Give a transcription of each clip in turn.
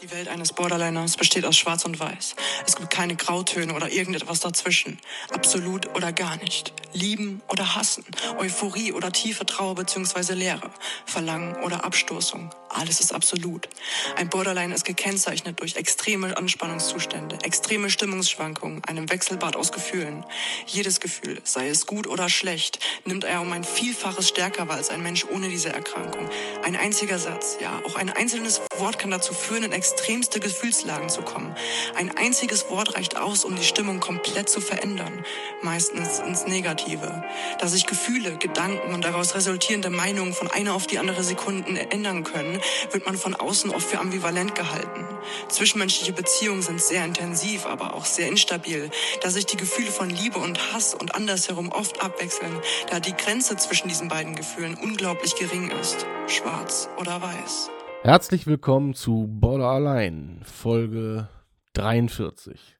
Die Welt eines Borderliners besteht aus Schwarz und Weiß. Es gibt keine Grautöne oder irgendetwas dazwischen. Absolut oder gar nicht. Lieben oder hassen. Euphorie oder tiefe Trauer bzw. Leere. Verlangen oder Abstoßung. Alles ist absolut. Ein Borderline ist gekennzeichnet durch extreme Anspannungszustände, extreme Stimmungsschwankungen, einem Wechselbad aus Gefühlen. Jedes Gefühl, sei es gut oder schlecht, nimmt er um ein Vielfaches stärker wahr als ein Mensch ohne diese Erkrankung. Ein einziger Satz, ja, auch ein einzelnes Wort kann dazu führen, in extremste Gefühlslagen zu kommen. Ein einziges Wort reicht aus, um die Stimmung komplett zu verändern, meistens ins Negative. Da sich Gefühle, Gedanken und daraus resultierende Meinungen von einer auf die andere Sekunden ändern können, wird man von außen oft für ambivalent gehalten. Zwischenmenschliche Beziehungen sind sehr intensiv, aber auch sehr instabil, da sich die Gefühle von Liebe und Hass und andersherum oft abwechseln, da die Grenze zwischen diesen beiden Gefühlen unglaublich gering ist. Schwarz oder weiß. Herzlich willkommen zu Border Allein, Folge 43.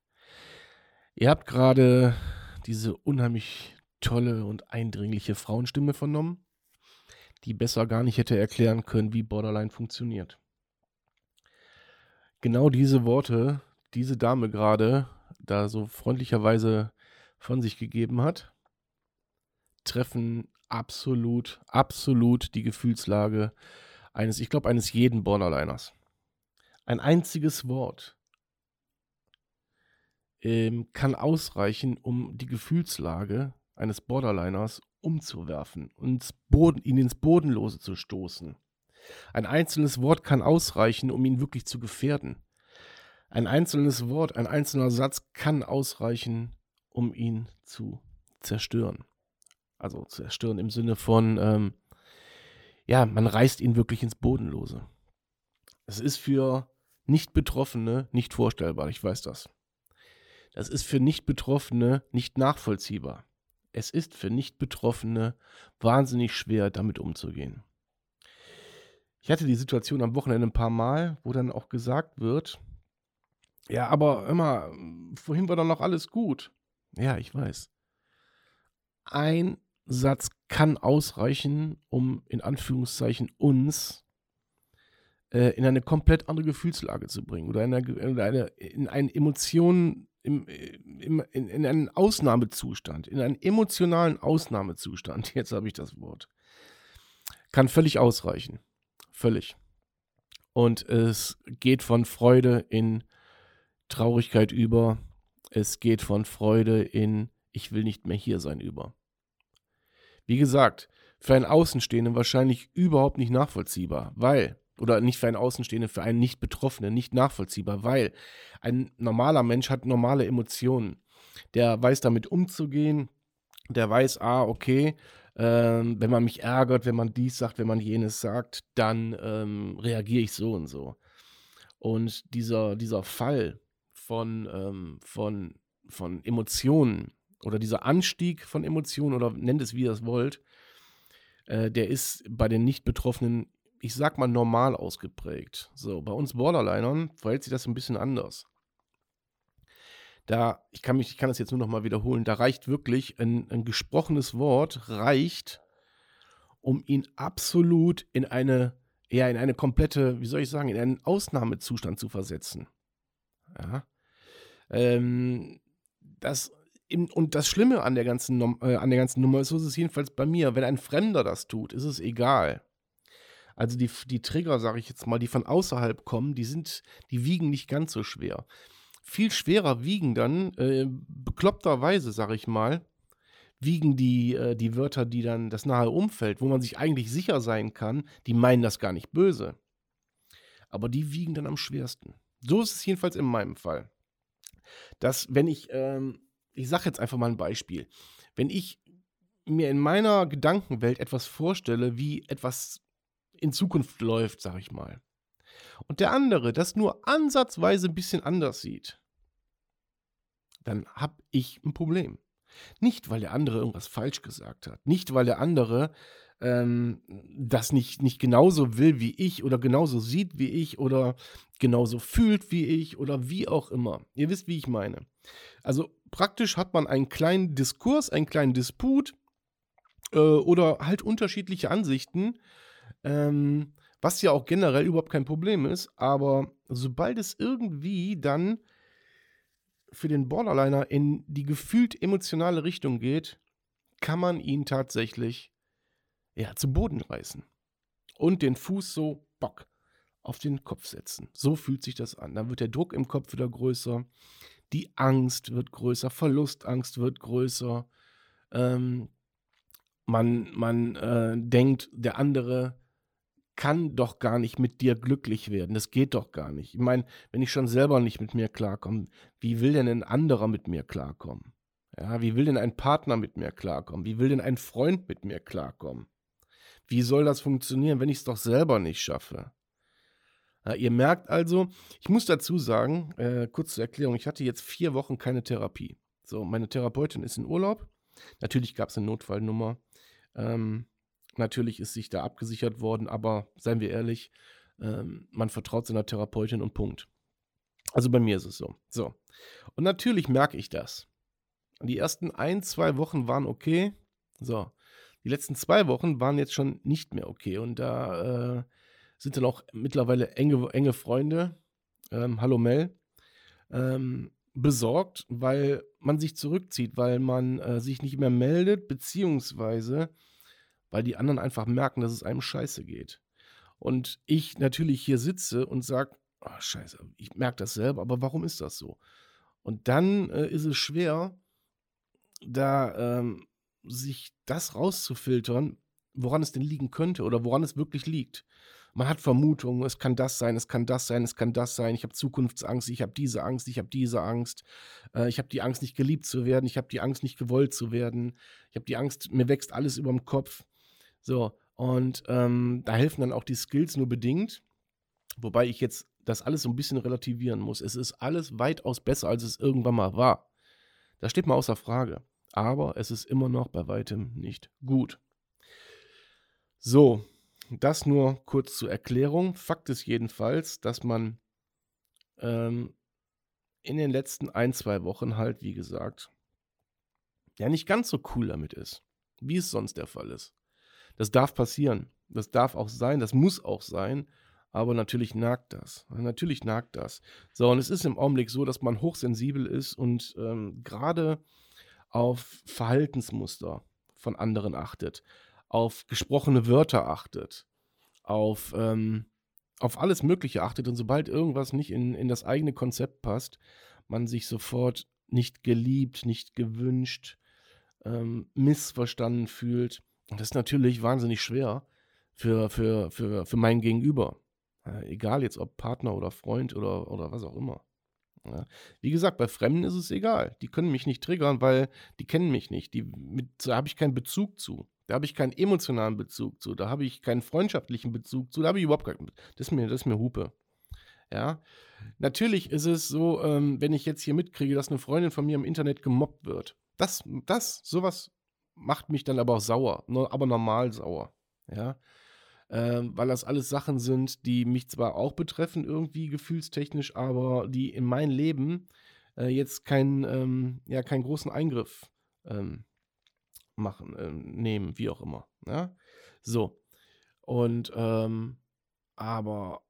Ihr habt gerade diese unheimlich tolle und eindringliche Frauenstimme vernommen, die besser gar nicht hätte erklären können, wie Borderline funktioniert. Genau diese Worte, diese Dame gerade da so freundlicherweise von sich gegeben hat, treffen absolut, absolut die Gefühlslage eines, ich glaube, eines jeden Borderliners. Ein einziges Wort ähm, kann ausreichen, um die Gefühlslage eines Borderliners umzuwerfen und Boden, ihn ins Bodenlose zu stoßen. Ein einzelnes Wort kann ausreichen, um ihn wirklich zu gefährden. Ein einzelnes Wort, ein einzelner Satz kann ausreichen, um ihn zu zerstören. Also zerstören im Sinne von, ähm, ja, man reißt ihn wirklich ins Bodenlose. Es ist für Nicht-Betroffene nicht vorstellbar, ich weiß das. Das ist für Nicht-Betroffene nicht nachvollziehbar. Es ist für Nicht-Betroffene wahnsinnig schwer, damit umzugehen. Ich hatte die Situation am Wochenende ein paar Mal, wo dann auch gesagt wird, ja, aber immer, vorhin war doch noch alles gut. Ja, ich weiß. Ein Satz kann ausreichen, um in Anführungszeichen uns äh, in eine komplett andere Gefühlslage zu bringen oder in eine, in eine, in eine Emotion, im, im, in, in einen Ausnahmezustand, in einen emotionalen Ausnahmezustand, jetzt habe ich das Wort, kann völlig ausreichen. Völlig. Und es geht von Freude in Traurigkeit über. Es geht von Freude in Ich will nicht mehr hier sein über. Wie gesagt, für einen Außenstehenden wahrscheinlich überhaupt nicht nachvollziehbar, weil, oder nicht für einen Außenstehenden, für einen Nicht-Betroffenen nicht nachvollziehbar, weil ein normaler Mensch hat normale Emotionen. Der weiß damit umzugehen, der weiß, ah, okay, ähm, wenn man mich ärgert, wenn man dies sagt, wenn man jenes sagt, dann ähm, reagiere ich so und so. Und dieser, dieser Fall von, ähm, von, von Emotionen, oder dieser Anstieg von Emotionen oder nennt es wie ihr es wollt, äh, der ist bei den Nicht-Betroffenen, ich sag mal, normal ausgeprägt. So, bei uns Borderlinern verhält sich das ein bisschen anders. Da, ich kann mich, ich kann das jetzt nur noch mal wiederholen, da reicht wirklich ein, ein gesprochenes Wort, reicht, um ihn absolut in eine, ja, in eine komplette, wie soll ich sagen, in einen Ausnahmezustand zu versetzen. Ja. Ähm, das und das Schlimme an der, ganzen, äh, an der ganzen Nummer ist, so ist es jedenfalls bei mir, wenn ein Fremder das tut, ist es egal. Also die, die Trigger, sage ich jetzt mal, die von außerhalb kommen, die sind, die wiegen nicht ganz so schwer. Viel schwerer wiegen dann, äh, bekloppterweise, sage ich mal, wiegen die, äh, die Wörter, die dann das nahe Umfeld, wo man sich eigentlich sicher sein kann, die meinen das gar nicht böse. Aber die wiegen dann am schwersten. So ist es jedenfalls in meinem Fall. Dass, wenn ich ähm, ich sage jetzt einfach mal ein Beispiel. Wenn ich mir in meiner Gedankenwelt etwas vorstelle, wie etwas in Zukunft läuft, sage ich mal, und der andere das nur ansatzweise ein bisschen anders sieht, dann habe ich ein Problem. Nicht, weil der andere irgendwas falsch gesagt hat, nicht, weil der andere ähm, das nicht, nicht genauso will wie ich oder genauso sieht wie ich oder genauso fühlt wie ich oder wie auch immer. Ihr wisst, wie ich meine. Also praktisch hat man einen kleinen Diskurs, einen kleinen Disput äh, oder halt unterschiedliche Ansichten, ähm, was ja auch generell überhaupt kein Problem ist, aber sobald es irgendwie dann für den Borderliner in die gefühlt emotionale Richtung geht, kann man ihn tatsächlich ja, zu Boden reißen. Und den Fuß so, bock, auf den Kopf setzen. So fühlt sich das an. Dann wird der Druck im Kopf wieder größer, die Angst wird größer, Verlustangst wird größer. Ähm, man man äh, denkt, der andere kann doch gar nicht mit dir glücklich werden. Das geht doch gar nicht. Ich meine, wenn ich schon selber nicht mit mir klarkomme, wie will denn ein anderer mit mir klarkommen? Ja, wie will denn ein Partner mit mir klarkommen? Wie will denn ein Freund mit mir klarkommen? Wie soll das funktionieren, wenn ich es doch selber nicht schaffe? Ja, ihr merkt also, ich muss dazu sagen, äh, kurz zur Erklärung, ich hatte jetzt vier Wochen keine Therapie. So, meine Therapeutin ist in Urlaub. Natürlich gab es eine Notfallnummer. Ähm, Natürlich ist sich da abgesichert worden, aber seien wir ehrlich, ähm, man vertraut seiner Therapeutin und Punkt. Also bei mir ist es so. So. Und natürlich merke ich das. Die ersten ein, zwei Wochen waren okay. So. Die letzten zwei Wochen waren jetzt schon nicht mehr okay. Und da äh, sind dann auch mittlerweile enge, enge Freunde, ähm, hallo Mel, ähm, besorgt, weil man sich zurückzieht, weil man äh, sich nicht mehr meldet, beziehungsweise weil die anderen einfach merken, dass es einem scheiße geht. Und ich natürlich hier sitze und sage, oh, scheiße, ich merke das selber, aber warum ist das so? Und dann äh, ist es schwer, da ähm, sich das rauszufiltern, woran es denn liegen könnte oder woran es wirklich liegt. Man hat Vermutungen, es kann das sein, es kann das sein, es kann das sein. Ich habe Zukunftsangst, ich habe diese Angst, ich habe diese Angst. Äh, ich habe die Angst, nicht geliebt zu werden, ich habe die Angst, nicht gewollt zu werden. Ich habe die Angst, mir wächst alles über dem Kopf. So, und ähm, da helfen dann auch die Skills nur bedingt. Wobei ich jetzt das alles so ein bisschen relativieren muss. Es ist alles weitaus besser, als es irgendwann mal war. Das steht mal außer Frage. Aber es ist immer noch bei weitem nicht gut. So, das nur kurz zur Erklärung. Fakt ist jedenfalls, dass man ähm, in den letzten ein, zwei Wochen halt, wie gesagt, ja nicht ganz so cool damit ist, wie es sonst der Fall ist. Das darf passieren. Das darf auch sein, das muss auch sein. Aber natürlich nagt das. Natürlich nagt das. So, und es ist im Augenblick so, dass man hochsensibel ist und ähm, gerade auf Verhaltensmuster von anderen achtet, auf gesprochene Wörter achtet, auf, ähm, auf alles Mögliche achtet. Und sobald irgendwas nicht in, in das eigene Konzept passt, man sich sofort nicht geliebt, nicht gewünscht, ähm, missverstanden fühlt. Das ist natürlich wahnsinnig schwer für, für, für, für mein Gegenüber. Ja, egal jetzt ob Partner oder Freund oder, oder was auch immer. Ja. Wie gesagt, bei Fremden ist es egal. Die können mich nicht triggern, weil die kennen mich nicht. Die, mit, da habe ich keinen Bezug zu. Da habe ich keinen emotionalen Bezug zu. Da habe ich keinen freundschaftlichen Bezug zu. Da habe ich überhaupt keinen. Das ist das ist mir Hupe. Ja. Natürlich ist es so, ähm, wenn ich jetzt hier mitkriege, dass eine Freundin von mir im Internet gemobbt wird. Das, das, sowas macht mich dann aber auch sauer, aber normal sauer. Ja. Ähm, weil das alles Sachen sind, die mich zwar auch betreffen, irgendwie gefühlstechnisch, aber die in mein Leben äh, jetzt keinen, ähm, ja, keinen großen Eingriff ähm, machen, äh, nehmen, wie auch immer. Ja? So. Und, ähm, aber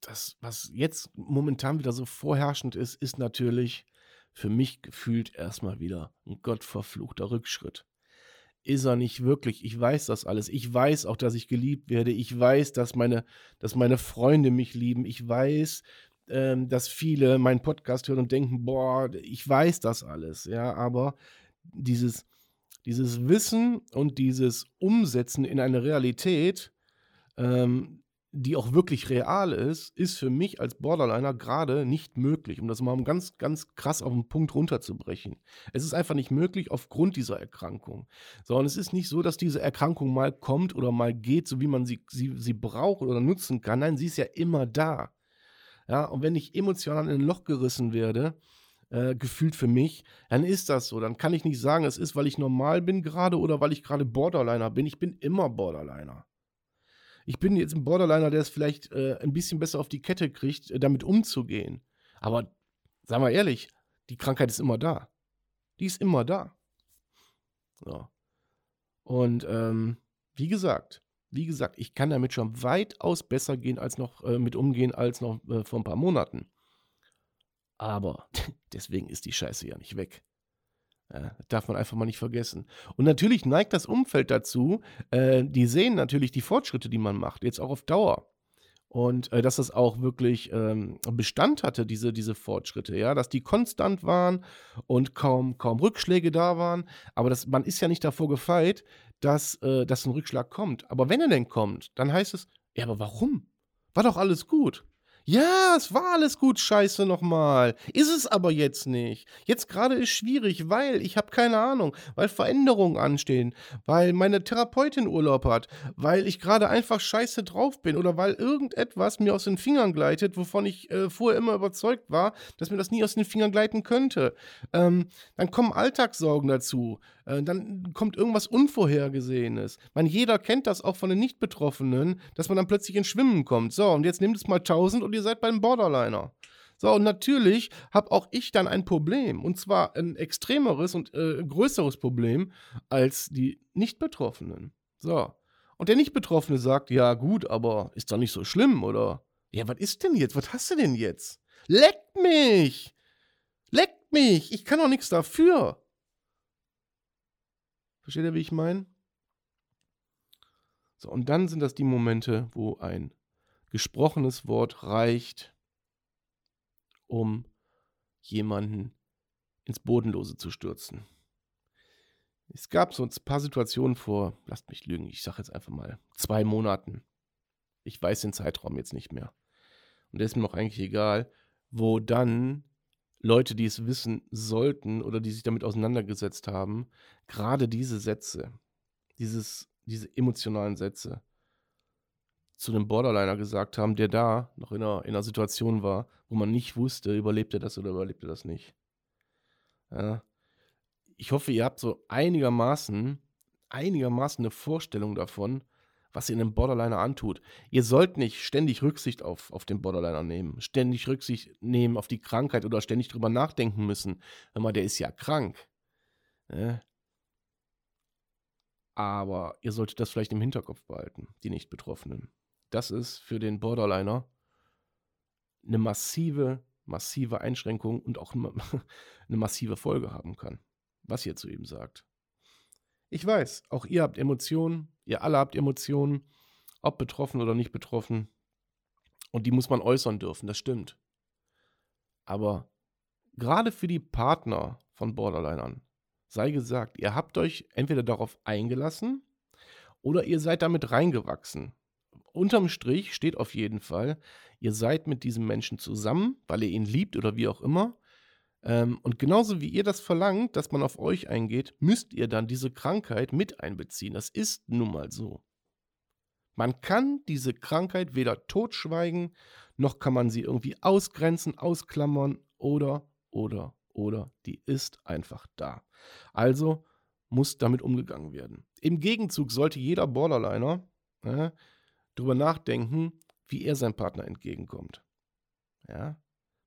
das, was jetzt momentan wieder so vorherrschend ist, ist natürlich für mich gefühlt erstmal wieder ein gottverfluchter Rückschritt. Ist er nicht wirklich. Ich weiß das alles. Ich weiß auch, dass ich geliebt werde. Ich weiß, dass meine, dass meine Freunde mich lieben. Ich weiß, ähm, dass viele meinen Podcast hören und denken, boah, ich weiß das alles. Ja, aber dieses, dieses Wissen und dieses Umsetzen in eine Realität, ähm, die auch wirklich real ist, ist für mich als Borderliner gerade nicht möglich, um das mal ganz, ganz krass auf den Punkt runterzubrechen. Es ist einfach nicht möglich aufgrund dieser Erkrankung. Sondern es ist nicht so, dass diese Erkrankung mal kommt oder mal geht, so wie man sie, sie, sie braucht oder nutzen kann. Nein, sie ist ja immer da. Ja, und wenn ich emotional in ein Loch gerissen werde, äh, gefühlt für mich, dann ist das so. Dann kann ich nicht sagen, es ist, weil ich normal bin gerade oder weil ich gerade Borderliner bin. Ich bin immer Borderliner. Ich bin jetzt ein Borderliner, der es vielleicht äh, ein bisschen besser auf die Kette kriegt, äh, damit umzugehen. Aber sagen wir ehrlich, die Krankheit ist immer da. Die ist immer da. So. Und ähm, wie gesagt, wie gesagt, ich kann damit schon weitaus besser gehen als noch äh, mit umgehen als noch äh, vor ein paar Monaten. Aber deswegen ist die Scheiße ja nicht weg. Ja, darf man einfach mal nicht vergessen. Und natürlich neigt das Umfeld dazu, äh, die sehen natürlich die Fortschritte, die man macht, jetzt auch auf Dauer. Und äh, dass das auch wirklich ähm, Bestand hatte, diese, diese Fortschritte, ja, dass die konstant waren und kaum, kaum Rückschläge da waren. Aber das, man ist ja nicht davor gefeit, dass, äh, dass ein Rückschlag kommt. Aber wenn er denn kommt, dann heißt es, ja, aber warum? War doch alles gut. Ja, es war alles gut, scheiße nochmal. Ist es aber jetzt nicht. Jetzt gerade ist schwierig, weil ich habe keine Ahnung, weil Veränderungen anstehen, weil meine Therapeutin Urlaub hat, weil ich gerade einfach scheiße drauf bin oder weil irgendetwas mir aus den Fingern gleitet, wovon ich äh, vorher immer überzeugt war, dass mir das nie aus den Fingern gleiten könnte. Ähm, dann kommen Alltagssorgen dazu. Äh, dann kommt irgendwas Unvorhergesehenes. Man, jeder kennt das auch von den Nicht-Betroffenen, dass man dann plötzlich ins Schwimmen kommt. So, und jetzt nehmt es mal 1000 und ihr seid beim Borderliner. So, und natürlich habe auch ich dann ein Problem. Und zwar ein extremeres und äh, größeres Problem als die Nicht-Betroffenen. So. Und der Nicht-Betroffene sagt, ja gut, aber ist doch nicht so schlimm, oder? Ja, was ist denn jetzt? Was hast du denn jetzt? Leckt mich! Leckt mich! Ich kann doch nichts dafür. Versteht ihr, wie ich meine? So, und dann sind das die Momente, wo ein gesprochenes Wort reicht, um jemanden ins Bodenlose zu stürzen. Es gab so ein paar Situationen vor, lasst mich lügen, ich sage jetzt einfach mal zwei Monaten. Ich weiß den Zeitraum jetzt nicht mehr. Und der ist mir noch eigentlich egal, wo dann Leute, die es wissen sollten oder die sich damit auseinandergesetzt haben, gerade diese Sätze, dieses, diese emotionalen Sätze zu einem Borderliner gesagt haben, der da noch in einer, in einer Situation war, wo man nicht wusste, überlebt er das oder überlebt er das nicht. Ja. Ich hoffe, ihr habt so einigermaßen, einigermaßen eine Vorstellung davon, was ihr einem Borderliner antut. Ihr sollt nicht ständig Rücksicht auf, auf den Borderliner nehmen, ständig Rücksicht nehmen auf die Krankheit oder ständig drüber nachdenken müssen. Hör mal, der ist ja krank. Ne? Aber ihr solltet das vielleicht im Hinterkopf behalten, die Nicht-Betroffenen. Das ist für den Borderliner eine massive, massive Einschränkung und auch eine massive Folge haben kann, was ihr zu ihm sagt. Ich weiß, auch ihr habt Emotionen, ihr alle habt Emotionen, ob betroffen oder nicht betroffen. Und die muss man äußern dürfen, das stimmt. Aber gerade für die Partner von Borderlinern sei gesagt, ihr habt euch entweder darauf eingelassen oder ihr seid damit reingewachsen. Unterm Strich steht auf jeden Fall, ihr seid mit diesem Menschen zusammen, weil ihr ihn liebt oder wie auch immer. Ähm, und genauso wie ihr das verlangt, dass man auf euch eingeht, müsst ihr dann diese Krankheit mit einbeziehen. Das ist nun mal so. Man kann diese Krankheit weder totschweigen, noch kann man sie irgendwie ausgrenzen, ausklammern oder, oder, oder. Die ist einfach da. Also muss damit umgegangen werden. Im Gegenzug sollte jeder Borderliner äh, darüber nachdenken, wie er seinem Partner entgegenkommt. Ja?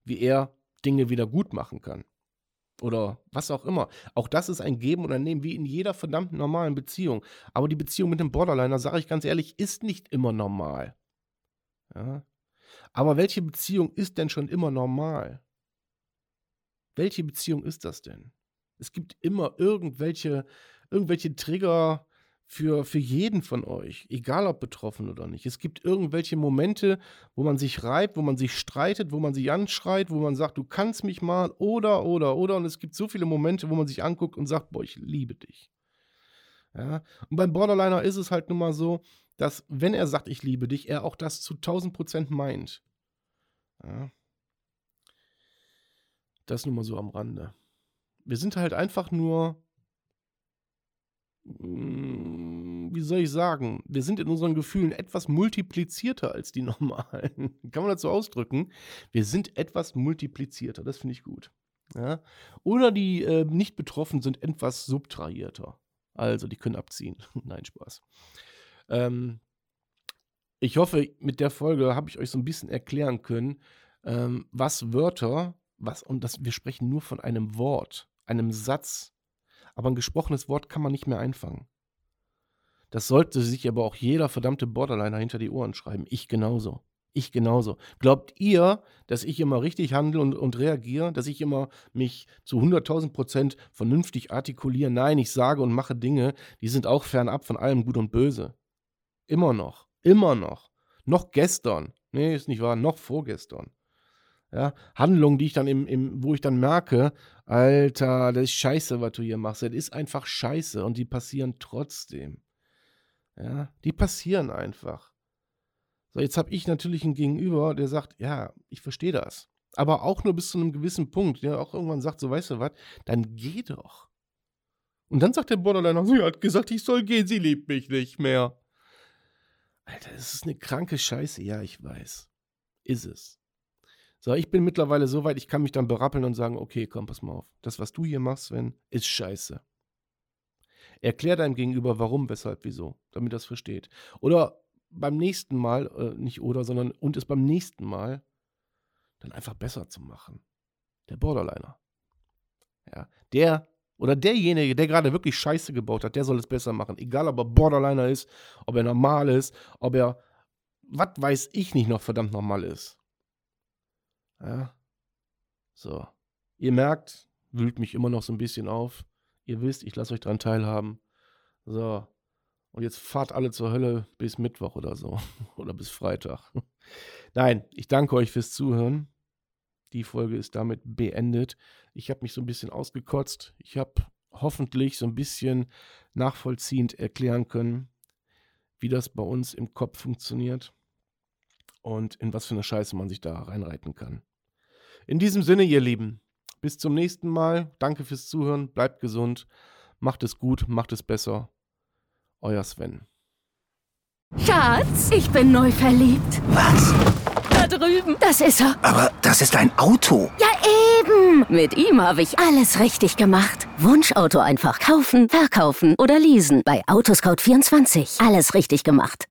Wie er Dinge wieder gut machen kann. Oder was auch immer. Auch das ist ein Geben oder Nehmen, wie in jeder verdammten normalen Beziehung. Aber die Beziehung mit dem Borderliner, sage ich ganz ehrlich, ist nicht immer normal. Ja? Aber welche Beziehung ist denn schon immer normal? Welche Beziehung ist das denn? Es gibt immer irgendwelche, irgendwelche Trigger, für, für jeden von euch, egal ob betroffen oder nicht. Es gibt irgendwelche Momente, wo man sich reibt, wo man sich streitet, wo man sich anschreit, wo man sagt, du kannst mich mal oder, oder, oder. Und es gibt so viele Momente, wo man sich anguckt und sagt, boah, ich liebe dich. Ja? Und beim Borderliner ist es halt nun mal so, dass, wenn er sagt, ich liebe dich, er auch das zu 1000 Prozent meint. Ja. Das nur mal so am Rande. Wir sind halt einfach nur, wie soll ich sagen, wir sind in unseren Gefühlen etwas multiplizierter als die normalen. Kann man so ausdrücken? Wir sind etwas multiplizierter, das finde ich gut. Ja? Oder die äh, nicht betroffen sind etwas subtrahierter. Also, die können abziehen. Nein, Spaß. Ähm, ich hoffe, mit der Folge habe ich euch so ein bisschen erklären können, ähm, was Wörter, was, und das, wir sprechen nur von einem Wort, einem Satz, aber ein gesprochenes Wort kann man nicht mehr einfangen. Das sollte sich aber auch jeder verdammte Borderliner hinter die Ohren schreiben. Ich genauso. Ich genauso. Glaubt ihr, dass ich immer richtig handle und, und reagiere, dass ich immer mich zu 100.000 Prozent vernünftig artikuliere? Nein, ich sage und mache Dinge, die sind auch fernab von allem Gut und Böse. Immer noch. Immer noch. Noch gestern. Nee, ist nicht wahr. Noch vorgestern. Ja, Handlungen, die ich dann im, im, wo ich dann merke, Alter, das ist scheiße, was du hier machst. Das ist einfach scheiße und die passieren trotzdem. Ja, die passieren einfach. So, jetzt habe ich natürlich einen Gegenüber, der sagt, ja, ich verstehe das. Aber auch nur bis zu einem gewissen Punkt, der auch irgendwann sagt, so, weißt du was, dann geh doch. Und dann sagt der Borderliner, sie hat gesagt, ich soll gehen, sie liebt mich nicht mehr. Alter, das ist eine kranke Scheiße. Ja, ich weiß. Ist es. So, ich bin mittlerweile so weit, ich kann mich dann berappeln und sagen, okay, komm, pass mal auf. Das, was du hier machst, Sven, ist scheiße. Erklär deinem Gegenüber, warum, weshalb, wieso, damit es versteht. Oder beim nächsten Mal, äh, nicht oder, sondern und es beim nächsten Mal dann einfach besser zu machen. Der Borderliner. Ja, der oder derjenige, der gerade wirklich Scheiße gebaut hat, der soll es besser machen. Egal, ob er Borderliner ist, ob er normal ist, ob er, was weiß ich nicht noch verdammt normal ist. Ja. So. Ihr merkt, wühlt mich immer noch so ein bisschen auf. Ihr wisst, ich lasse euch dran teilhaben. So. Und jetzt fahrt alle zur Hölle bis Mittwoch oder so. oder bis Freitag. Nein, ich danke euch fürs Zuhören. Die Folge ist damit beendet. Ich habe mich so ein bisschen ausgekotzt. Ich habe hoffentlich so ein bisschen nachvollziehend erklären können, wie das bei uns im Kopf funktioniert und in was für eine Scheiße man sich da reinreiten kann. In diesem Sinne, ihr Lieben, bis zum nächsten Mal. Danke fürs Zuhören. Bleibt gesund. Macht es gut, macht es besser. Euer Sven. Schatz, ich bin neu verliebt. Was? Da drüben. Das ist er. Aber das ist ein Auto. Ja, eben. Mit ihm habe ich alles richtig gemacht. Wunschauto einfach kaufen, verkaufen oder leasen. Bei Autoscout24. Alles richtig gemacht.